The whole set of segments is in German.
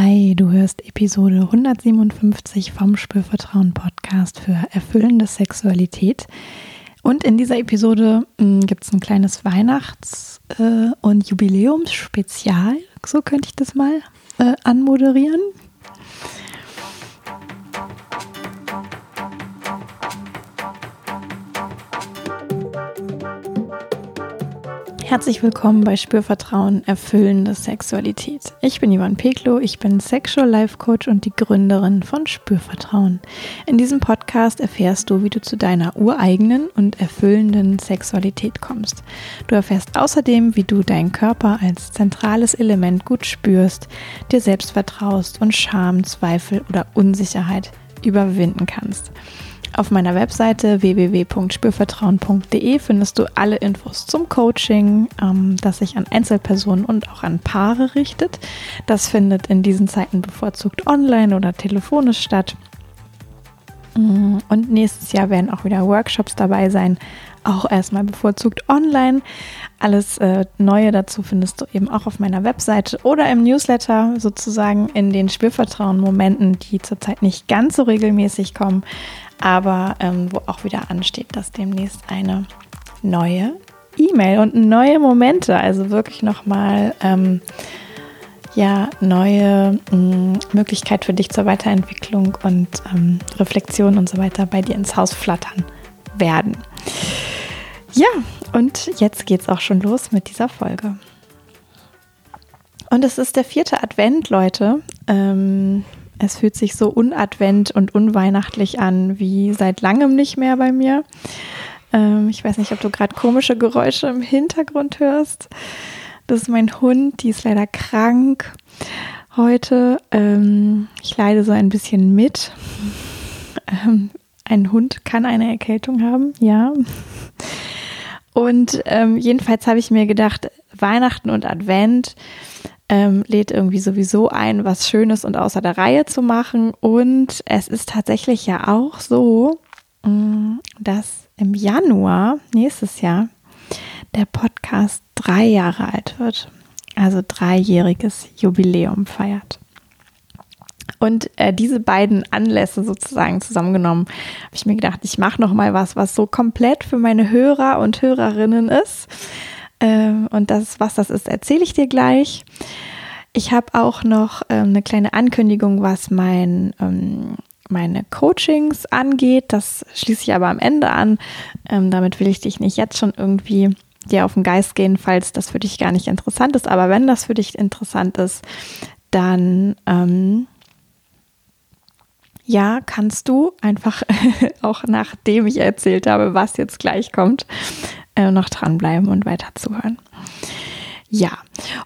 Hi, du hörst Episode 157 vom Spürvertrauen Podcast für erfüllende Sexualität. Und in dieser Episode hm, gibt es ein kleines Weihnachts- äh, und Jubiläumsspezial, so könnte ich das mal äh, anmoderieren. Herzlich willkommen bei Spürvertrauen, erfüllende Sexualität. Ich bin Ivan Peklo, ich bin Sexual Life Coach und die Gründerin von Spürvertrauen. In diesem Podcast erfährst du, wie du zu deiner ureigenen und erfüllenden Sexualität kommst. Du erfährst außerdem, wie du deinen Körper als zentrales Element gut spürst, dir selbst vertraust und Scham, Zweifel oder Unsicherheit überwinden kannst. Auf meiner Webseite www.spürvertrauen.de findest du alle Infos zum Coaching, ähm, das sich an Einzelpersonen und auch an Paare richtet. Das findet in diesen Zeiten bevorzugt online oder telefonisch statt. Mm, und nächstes Jahr werden auch wieder Workshops dabei sein, auch erstmal bevorzugt online. Alles äh, Neue dazu findest du eben auch auf meiner Webseite oder im Newsletter, sozusagen in den Spürvertrauen-Momenten, die zurzeit nicht ganz so regelmäßig kommen aber ähm, wo auch wieder ansteht, dass demnächst eine neue E-Mail und neue Momente, also wirklich nochmal ähm, ja, neue mh, mm, Möglichkeit für dich zur Weiterentwicklung und ähm, Reflexion und so weiter bei dir ins Haus flattern werden. Ja, und jetzt geht's auch schon los mit dieser Folge. Und es ist der vierte Advent, Leute. Ähm, es fühlt sich so unadvent und unweihnachtlich an wie seit langem nicht mehr bei mir. Ähm, ich weiß nicht, ob du gerade komische Geräusche im Hintergrund hörst. Das ist mein Hund, die ist leider krank heute. Ähm, ich leide so ein bisschen mit. Ähm, ein Hund kann eine Erkältung haben, ja. Und ähm, jedenfalls habe ich mir gedacht, Weihnachten und Advent ähm, lädt irgendwie sowieso ein, was Schönes und außer der Reihe zu machen. Und es ist tatsächlich ja auch so, mm, dass im Januar nächstes Jahr der Podcast drei Jahre alt wird. Also dreijähriges Jubiläum feiert. Und äh, diese beiden Anlässe sozusagen zusammengenommen, habe ich mir gedacht, ich mache noch mal was, was so komplett für meine Hörer und Hörerinnen ist. Ähm, und das, was das ist, erzähle ich dir gleich. Ich habe auch noch ähm, eine kleine Ankündigung, was mein, ähm, meine Coachings angeht. Das schließe ich aber am Ende an. Ähm, damit will ich dich nicht jetzt schon irgendwie dir auf den Geist gehen, falls das für dich gar nicht interessant ist. Aber wenn das für dich interessant ist, dann ähm, ja, kannst du einfach auch nachdem ich erzählt habe, was jetzt gleich kommt, äh, noch dranbleiben und weiter zuhören. Ja,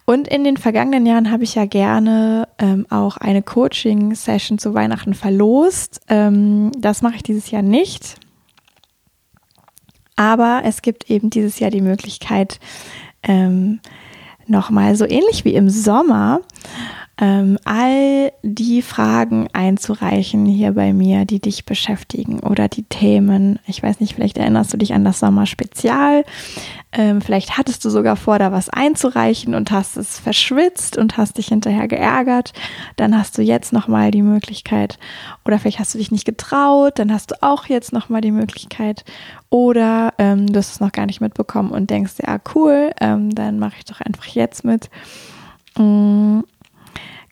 und in den vergangenen Jahren habe ich ja gerne ähm, auch eine Coaching-Session zu Weihnachten verlost. Ähm, das mache ich dieses Jahr nicht. Aber es gibt eben dieses Jahr die Möglichkeit, ähm, nochmal so ähnlich wie im Sommer ähm, all die Fragen einzureichen hier bei mir, die dich beschäftigen oder die Themen. Ich weiß nicht, vielleicht erinnerst du dich an das Sommerspezial. Ähm, vielleicht hattest du sogar vor, da was einzureichen und hast es verschwitzt und hast dich hinterher geärgert. Dann hast du jetzt nochmal die Möglichkeit. Oder vielleicht hast du dich nicht getraut, dann hast du auch jetzt nochmal die Möglichkeit. Oder ähm, du hast es noch gar nicht mitbekommen und denkst, ja, cool, ähm, dann mache ich doch einfach jetzt mit. Mm,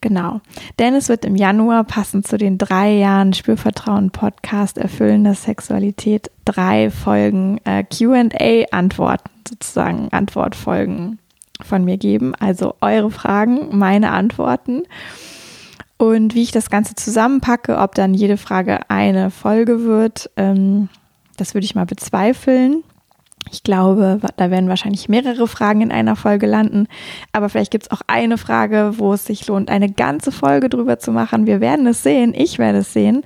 Genau. Denn es wird im Januar passend zu den drei Jahren Spürvertrauen Podcast Erfüllende Sexualität drei Folgen äh, QA Antworten, sozusagen Antwortfolgen von mir geben. Also eure Fragen, meine Antworten. Und wie ich das Ganze zusammenpacke, ob dann jede Frage eine Folge wird, ähm, das würde ich mal bezweifeln. Ich glaube, da werden wahrscheinlich mehrere Fragen in einer Folge landen. Aber vielleicht gibt es auch eine Frage, wo es sich lohnt, eine ganze Folge drüber zu machen. Wir werden es sehen. Ich werde es sehen,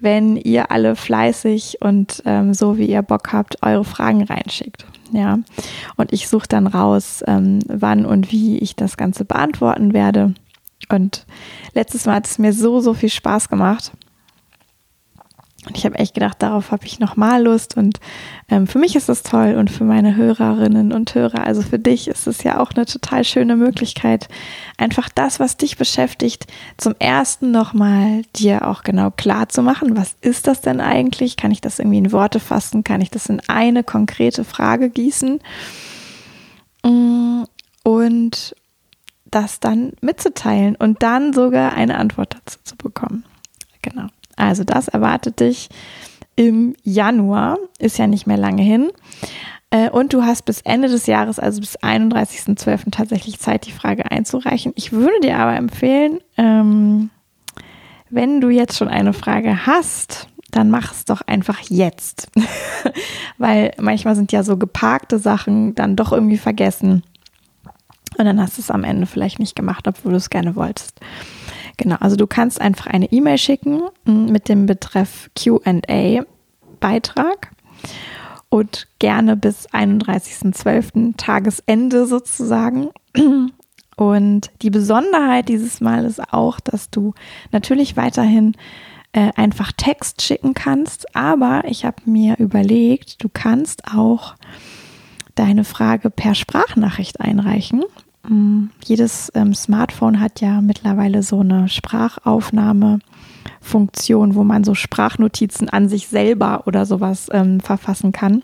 wenn ihr alle fleißig und ähm, so wie ihr Bock habt, eure Fragen reinschickt. Ja. Und ich suche dann raus, ähm, wann und wie ich das Ganze beantworten werde. Und letztes Mal hat es mir so, so viel Spaß gemacht. Und ich habe echt gedacht, darauf habe ich nochmal Lust. Und ähm, für mich ist es toll und für meine Hörerinnen und Hörer, also für dich ist es ja auch eine total schöne Möglichkeit, einfach das, was dich beschäftigt, zum ersten nochmal dir auch genau klar zu machen. Was ist das denn eigentlich? Kann ich das irgendwie in Worte fassen? Kann ich das in eine konkrete Frage gießen? Mm, und das dann mitzuteilen und dann sogar eine Antwort dazu zu bekommen. Also das erwartet dich im Januar, ist ja nicht mehr lange hin. Äh, und du hast bis Ende des Jahres, also bis 31.12. tatsächlich Zeit, die Frage einzureichen. Ich würde dir aber empfehlen, ähm, wenn du jetzt schon eine Frage hast, dann mach es doch einfach jetzt. Weil manchmal sind ja so geparkte Sachen dann doch irgendwie vergessen. Und dann hast du es am Ende vielleicht nicht gemacht, obwohl du es gerne wolltest. Genau, also du kannst einfach eine E-Mail schicken mm, mit dem Betreff QA Beitrag und gerne bis 31.12. Tagesende sozusagen. Und die Besonderheit dieses Mal ist auch, dass du natürlich weiterhin äh, einfach Text schicken kannst, aber ich habe mir überlegt, du kannst auch deine Frage per Sprachnachricht einreichen. Mm, jedes ähm, Smartphone hat ja mittlerweile so eine Sprachaufnahmefunktion, wo man so Sprachnotizen an sich selber oder sowas ähm, verfassen kann.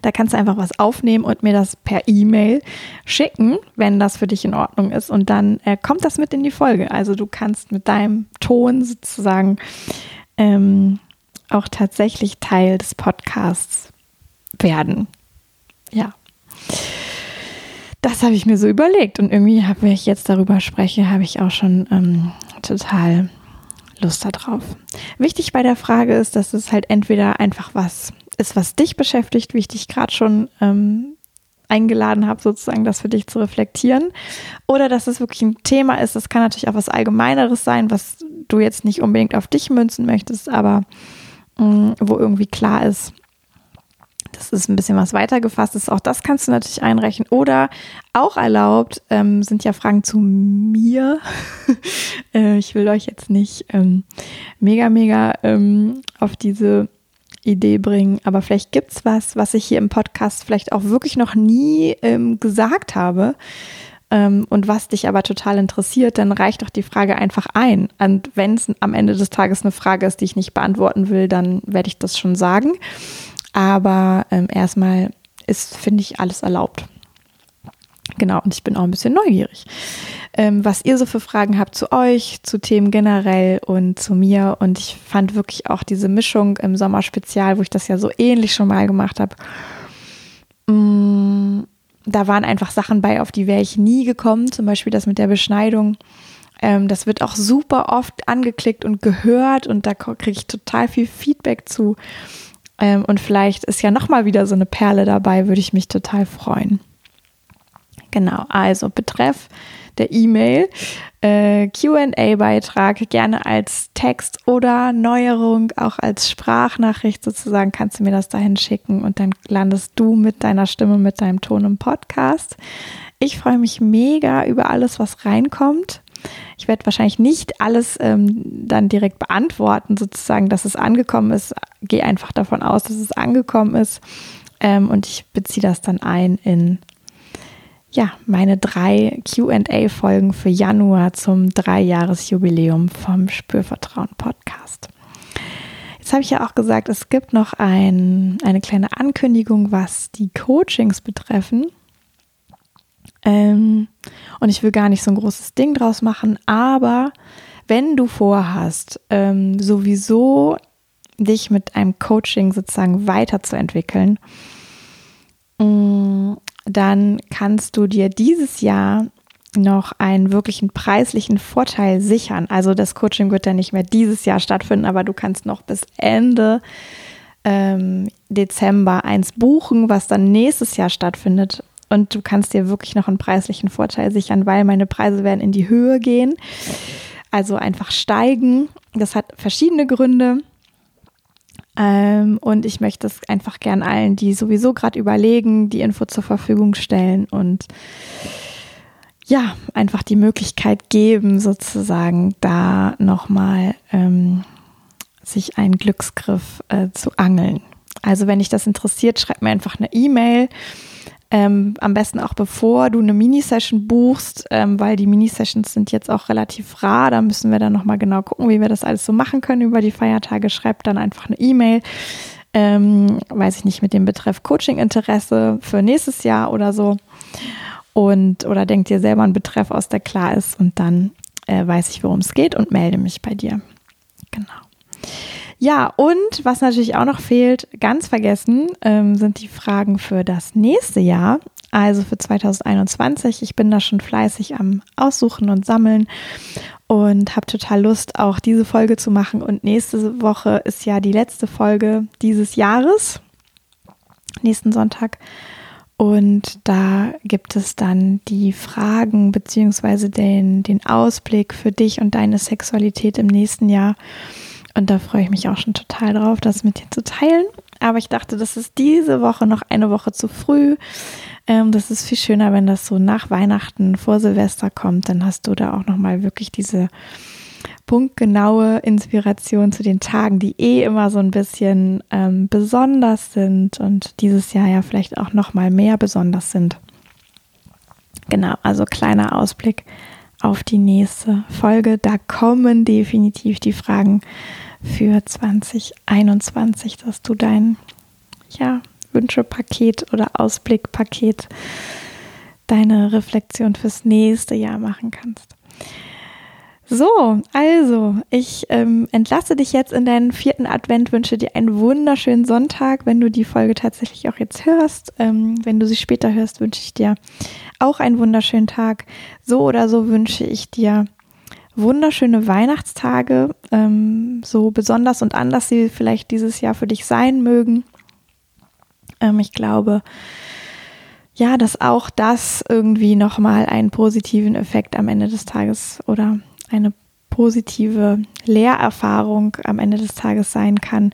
Da kannst du einfach was aufnehmen und mir das per E-Mail schicken, wenn das für dich in Ordnung ist. Und dann äh, kommt das mit in die Folge. Also du kannst mit deinem Ton sozusagen ähm, auch tatsächlich Teil des Podcasts werden. Ja das habe ich mir so überlegt. Und irgendwie, wenn ich jetzt darüber spreche, habe ich auch schon ähm, total Lust darauf. Wichtig bei der Frage ist, dass es halt entweder einfach was ist, was dich beschäftigt, wie ich dich gerade schon ähm, eingeladen habe, sozusagen das für dich zu reflektieren. Oder dass es wirklich ein Thema ist, das kann natürlich auch was Allgemeineres sein, was du jetzt nicht unbedingt auf dich münzen möchtest, aber mh, mm, wo irgendwie klar ist, das ist ein bisschen was weitergefasst Auch das kannst du natürlich einreichen. Oder auch erlaubt ähm, sind ja Fragen zu mir. äh, ich will euch jetzt nicht ähm, mega, mega ähm, auf diese Idee bringen. Aber vielleicht gibt es was, was ich hier im Podcast vielleicht auch wirklich noch nie ähm, gesagt habe. Ähm, und was dich aber total interessiert, dann reicht doch die Frage einfach ein. Und wenn es am Ende des Tages eine Frage ist, die ich nicht beantworten will, dann werde ich das schon sagen. Aber ähm, erstmal ist, finde ich, alles erlaubt. Genau, und ich bin auch ein bisschen neugierig, ähm, was ihr so für Fragen habt zu euch, zu Themen generell und zu mir. Und ich fand wirklich auch diese Mischung im Sommerspezial, wo ich das ja so ähnlich schon mal gemacht habe. Mm, da waren einfach Sachen bei, auf die wäre ich nie gekommen. Zum Beispiel das mit der Beschneidung. Ähm, das wird auch super oft angeklickt und gehört und da kriege ich total viel Feedback zu. Ähm, und vielleicht ist ja nochmal wieder so eine Perle dabei, würde ich mich total freuen. Genau, also betreff der E-Mail, äh, QA-Beitrag, gerne als Text oder Neuerung, auch als Sprachnachricht sozusagen, kannst du mir das dahin schicken und dann landest du mit deiner Stimme, mit deinem Ton im Podcast. Ich freue mich mega über alles, was reinkommt. Ich werde wahrscheinlich nicht alles ähm, dann direkt beantworten, sozusagen, dass es angekommen ist. Gehe einfach davon aus, dass es angekommen ist. Ähm, und ich beziehe das dann ein in ja, meine drei QA-Folgen für Januar zum Dreijahresjubiläum vom Spürvertrauen Podcast. Jetzt habe ich ja auch gesagt, es gibt noch ein, eine kleine Ankündigung, was die Coachings betreffen. Ähm, und ich will gar nicht so ein großes Ding draus machen, aber wenn du vorhast, ähm, sowieso dich mit einem Coaching sozusagen weiterzuentwickeln, mm, dann kannst du dir dieses Jahr noch einen wirklichen preislichen Vorteil sichern. Also das Coaching wird ja nicht mehr dieses Jahr stattfinden, aber du kannst noch bis Ende ähm, Dezember eins buchen, was dann nächstes Jahr stattfindet und du kannst dir wirklich noch einen preislichen Vorteil sichern, weil meine Preise werden in die Höhe gehen. Also einfach steigen. Das hat verschiedene Gründe. Ähm, und ich möchte es einfach gern allen, die sowieso gerade überlegen, die Info zur Verfügung stellen und ja, einfach die Möglichkeit geben, sozusagen da nochmal ähm, sich einen Glücksgriff äh, zu angeln. Also wenn dich das interessiert, schreib mir einfach eine E-Mail. Ähm, am besten auch bevor du eine Mini-Session buchst, ähm, weil die Mini-Sessions sind jetzt auch relativ rar. Da müssen wir dann nochmal genau gucken, wie wir das alles so machen können über die Feiertage. Schreib dann einfach eine E-Mail, ähm, weiß ich nicht, mit dem Betreff Coaching-Interesse für nächstes Jahr oder so. Und oder denk dir selber einen Betreff aus, der klar ist und dann äh, weiß ich, worum es geht und melde mich bei dir. Genau. Ja, und was natürlich auch noch fehlt, ganz vergessen, ähm, sind die Fragen für das nächste Jahr, also für 2021. Ich bin da schon fleißig am Aussuchen und Sammeln und habe total Lust, auch diese Folge zu machen. Und nächste Woche ist ja die letzte Folge dieses Jahres, nächsten Sonntag. Und da gibt es dann die Fragen beziehungsweise den, den Ausblick für dich und deine Sexualität im nächsten Jahr. Und da freue ich mich auch schon total drauf, das mit dir zu teilen. Aber ich dachte, das ist diese Woche noch eine Woche zu früh. Ähm, das ist viel schöner, wenn das so nach Weihnachten vor Silvester kommt. Dann hast du da auch nochmal wirklich diese punktgenaue Inspiration zu den Tagen, die eh immer so ein bisschen ähm, besonders sind und dieses Jahr ja vielleicht auch nochmal mehr besonders sind. Genau, also kleiner Ausblick auf die nächste Folge. Da kommen definitiv die Fragen für 2021, dass du dein ja, Wünschepaket oder Ausblickpaket, deine Reflexion fürs nächste Jahr machen kannst. So, also, ich ähm, entlasse dich jetzt in deinen vierten Advent, wünsche dir einen wunderschönen Sonntag, wenn du die Folge tatsächlich auch jetzt hörst. Ähm, wenn du sie später hörst, wünsche ich dir auch einen wunderschönen Tag. So oder so wünsche ich dir wunderschöne Weihnachtstage, ähm, so besonders und anders sie vielleicht dieses Jahr für dich sein mögen. Ähm, ich glaube, ja, dass auch das irgendwie nochmal einen positiven Effekt am Ende des Tages oder eine positive Lehrerfahrung am Ende des Tages sein kann,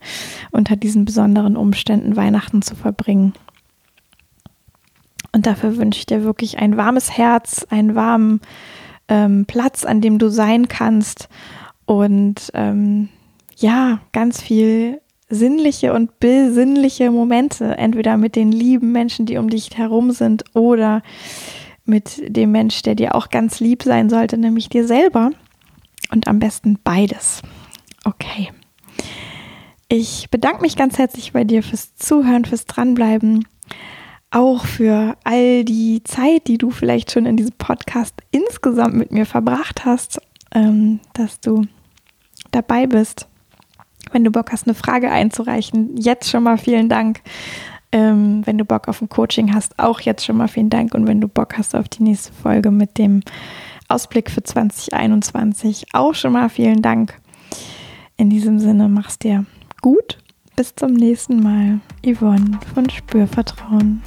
unter diesen besonderen Umständen Weihnachten zu verbringen. Und dafür wünsche ich dir wirklich ein warmes Herz, einen warmen ähm, Platz, an dem du sein kannst und ähm, ja, ganz viel sinnliche und besinnliche Momente, entweder mit den lieben Menschen, die um dich herum sind, oder mit dem Mensch, der dir auch ganz lieb sein sollte, nämlich dir selber. Und am besten beides. Okay. Ich bedanke mich ganz herzlich bei dir fürs Zuhören, fürs Dranbleiben auch für all die Zeit, die du vielleicht schon in diesem Podcast insgesamt mit mir verbracht hast, ähm, dass du dabei bist. Wenn du Bock hast, eine Frage einzureichen, jetzt schon mal vielen Dank. Ähm, wenn du Bock auf ein Coaching hast, auch jetzt schon mal vielen Dank. Und wenn du Bock hast auf die nächste Folge mit dem Ausblick für 2021, auch schon mal vielen Dank. In diesem Sinne, mach's dir gut. Bis zum nächsten Mal. Yvonne von Spürvertrauen.